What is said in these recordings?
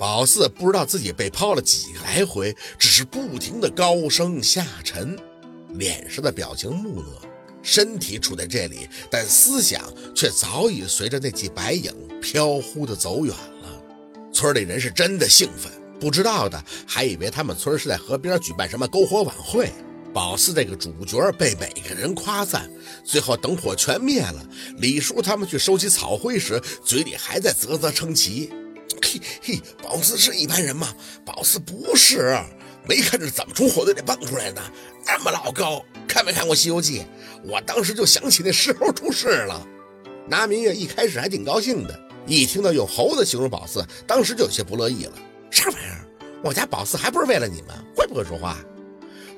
宝四不知道自己被抛了几个来回，只是不停的高升下沉，脸上的表情木讷，身体处在这里，但思想却早已随着那几白影飘忽的走远了。村里人是真的兴奋，不知道的还以为他们村是在河边举办什么篝火晚会。宝四这个主角被每个人夸赞，最后等火全灭了，李叔他们去收集草灰时，嘴里还在啧啧称奇。嘿嘿，宝四是一般人吗？宝四不是，没看着怎么从火堆里蹦出来的，那么老高。看没看过《西游记》？我当时就想起那石猴出世了。拿明月一开始还挺高兴的，一听到用猴子形容宝四，当时就有些不乐意了。啥玩意儿？我家宝四还不是为了你们？会不会说话？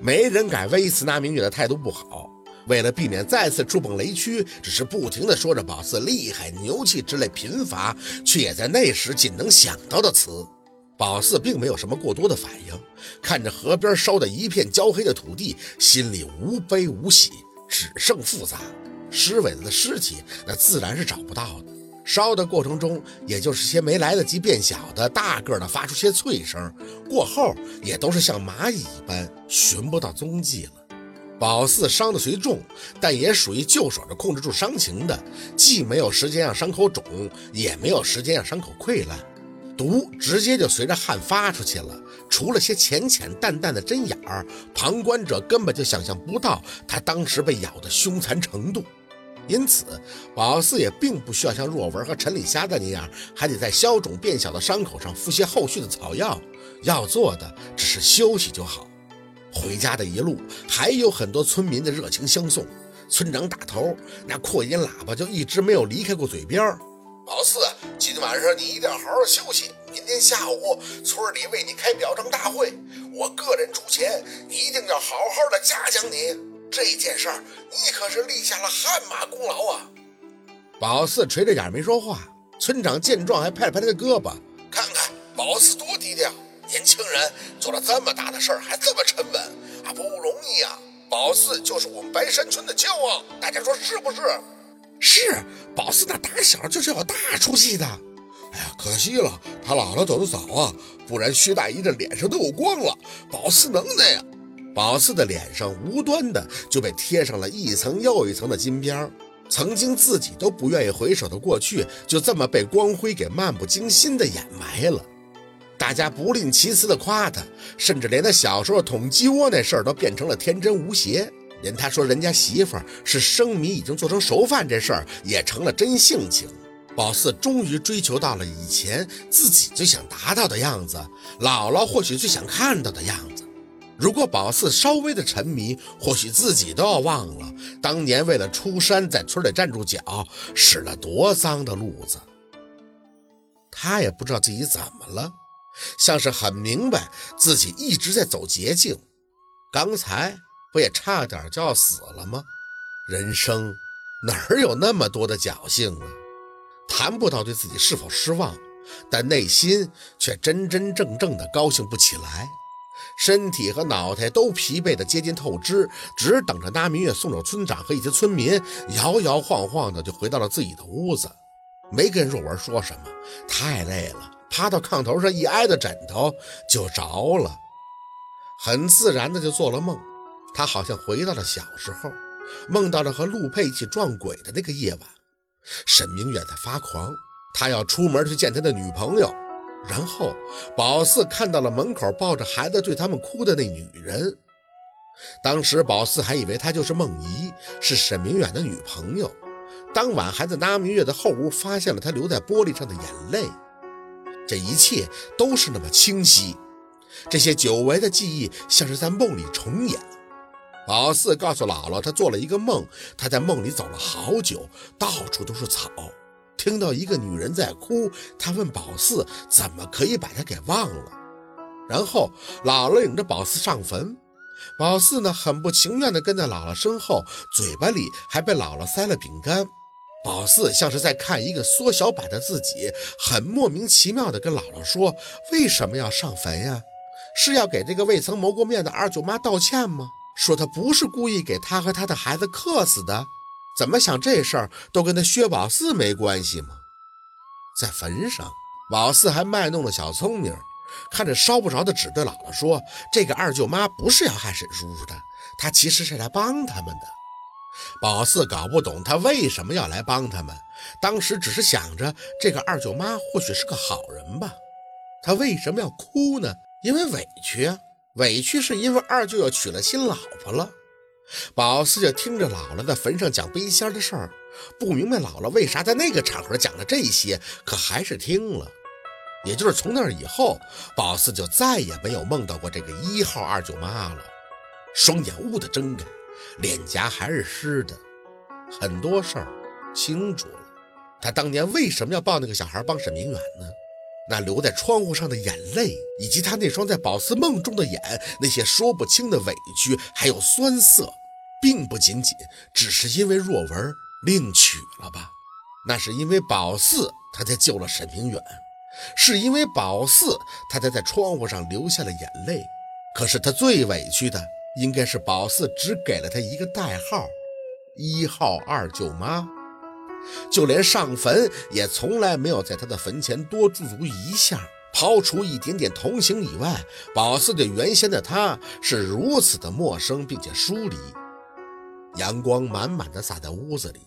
没人敢微词拿明月的态度不好。为了避免再次触碰雷区，只是不停地说着宝四厉害、牛气之类贫乏却也在那时仅能想到的词。宝四并没有什么过多的反应，看着河边烧得一片焦黑的土地，心里无悲无喜，只剩复杂。尸尾子的尸体，那自然是找不到的。烧的过程中，也就是些没来得及变小的大个的发出些脆声，过后也都是像蚂蚁一般寻不到踪迹了。宝四伤的虽重，但也属于就手着控制住伤情的，既没有时间让伤口肿，也没有时间让伤口溃烂，毒直接就随着汗发出去了。除了些浅浅淡淡的针眼儿，旁观者根本就想象不到他当时被咬的凶残程度。因此，宝四也并不需要像若文和陈李瞎的那样，还得在消肿变小的伤口上敷些后续的草药，要做的只是休息就好。回家的一路，还有很多村民的热情相送。村长打头，那扩音喇叭就一直没有离开过嘴边。宝四，今晚上你一定要好好休息。明天下午村里为你开表彰大会，我个人出钱，一定要好好的嘉奖你。这件事儿，你可是立下了汗马功劳啊！宝四垂着眼没说话。村长见状，还拍了拍他的胳膊，看看宝四多低调。年轻人做了这么大的事儿，还这么沉稳啊，不容易啊！宝四就是我们白山村的骄傲，大家说是不是？是，宝四那打小就是有大出息的。哎呀，可惜了，他姥姥走得早啊，不然薛大姨这脸上都有光了。宝四能耐呀！宝四的脸上无端的就被贴上了一层又一层的金边曾经自己都不愿意回首的过去，就这么被光辉给漫不经心的掩埋了。大家不吝其词的夸他，甚至连他小时候捅鸡窝那事儿都变成了天真无邪。连他说人家媳妇儿是生米已经做成熟饭这事儿也成了真性情。宝四终于追求到了以前自己最想达到的样子，姥姥或许最想看到的样子。如果宝四稍微的沉迷，或许自己都要忘了当年为了出山在村里站住脚，使了多脏的路子。他也不知道自己怎么了。像是很明白自己一直在走捷径，刚才不也差点就要死了吗？人生哪有那么多的侥幸啊？谈不到对自己是否失望，但内心却真真正正的高兴不起来，身体和脑袋都疲惫的接近透支，只等着那明月送走村长和一些村民，摇摇晃晃的就回到了自己的屋子，没跟若文说什么，太累了。趴到炕头上一挨的枕头就着了，很自然的就做了梦。他好像回到了小时候，梦到了和陆佩一起撞鬼的那个夜晚。沈明远在发狂，他要出门去见他的女朋友。然后宝四看到了门口抱着孩子对他们哭的那女人。当时宝四还以为她就是梦怡，是沈明远的女朋友。当晚还在拉明月的后屋发现了她留在玻璃上的眼泪。这一切都是那么清晰，这些久违的记忆像是在梦里重演。宝四告诉姥姥，他做了一个梦，他在梦里走了好久，到处都是草，听到一个女人在哭。他问宝四，怎么可以把她给忘了？然后姥姥领着宝四上坟，宝四呢很不情愿地跟在姥姥身后，嘴巴里还被姥姥塞了饼干。宝四像是在看一个缩小版的自己，很莫名其妙地跟姥姥说：“为什么要上坟呀？是要给这个未曾谋过面的二舅妈道歉吗？说她不是故意给他和他的孩子克死的？怎么想这事儿都跟他薛宝四没关系吗？”在坟上，宝四还卖弄了小聪明，看着烧不着的纸，对姥姥说：“这个二舅妈不是要害沈叔叔的，她其实是来帮他们的。”宝四搞不懂他为什么要来帮他们，当时只是想着这个二舅妈或许是个好人吧。他为什么要哭呢？因为委屈啊，委屈是因为二舅要娶了新老婆了。宝四就听着姥姥在坟上讲背仙的事儿，不明白姥姥为啥在那个场合讲了这些，可还是听了。也就是从那以后，宝四就再也没有梦到过这个一号二舅妈了。双眼兀地睁开。脸颊还是湿的，很多事儿清楚了。他当年为什么要抱那个小孩帮沈明远呢？那留在窗户上的眼泪，以及他那双在宝四梦中的眼，那些说不清的委屈还有酸涩，并不仅仅只是因为若文另娶了吧？那是因为宝四他才救了沈明远，是因为宝四他才在窗户上流下了眼泪。可是他最委屈的。应该是宝四只给了他一个代号，一号二舅妈，就连上坟也从来没有在他的坟前多驻足一下。抛除一点点同情以外，宝四对原先的他是如此的陌生并且疏离。阳光满满的洒在屋子里，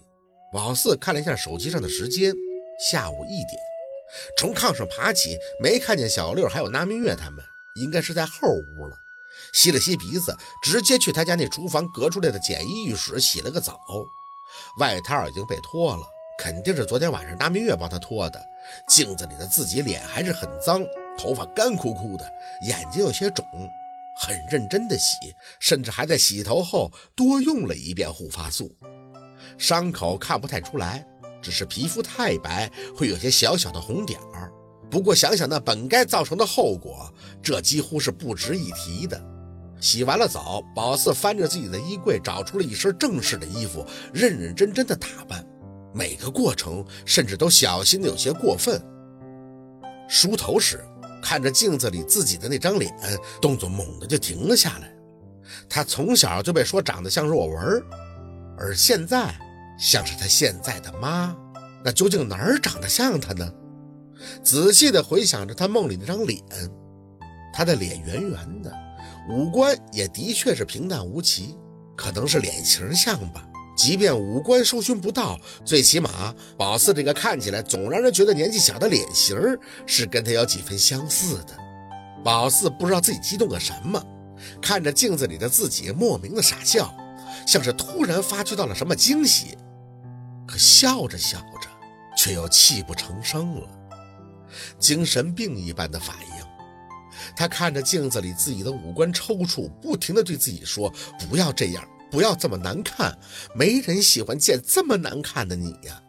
宝四看了一下手机上的时间，下午一点。从炕上爬起，没看见小六还有那明月他们，应该是在后屋了。吸了吸鼻子，直接去他家那厨房隔出来的简易浴室洗了个澡。外套已经被脱了，肯定是昨天晚上拿明月帮他脱的。镜子里的自己脸还是很脏，头发干枯枯的，眼睛有些肿，很认真的洗，甚至还在洗头后多用了一遍护发素。伤口看不太出来，只是皮肤太白，会有些小小的红点儿。不过想想那本该造成的后果，这几乎是不值一提的。洗完了澡，宝四翻着自己的衣柜，找出了一身正式的衣服，认认真真的打扮。每个过程甚至都小心的有些过分。梳头时，看着镜子里自己的那张脸，动作猛地就停了下来。他从小就被说长得像若文，而现在像是他现在的妈。那究竟哪儿长得像他呢？仔细的回想着他梦里那张脸，他的脸圆圆的。五官也的确是平淡无奇，可能是脸型像吧。即便五官搜寻不到，最起码宝四这个看起来总让人觉得年纪小的脸型是跟他有几分相似的。宝四不知道自己激动个什么，看着镜子里的自己，莫名的傻笑，像是突然发觉到了什么惊喜。可笑着笑着，却又泣不成声了，精神病一般的反应。他看着镜子里自己的五官抽搐，不停地对自己说：“不要这样，不要这么难看，没人喜欢见这么难看的你呀。”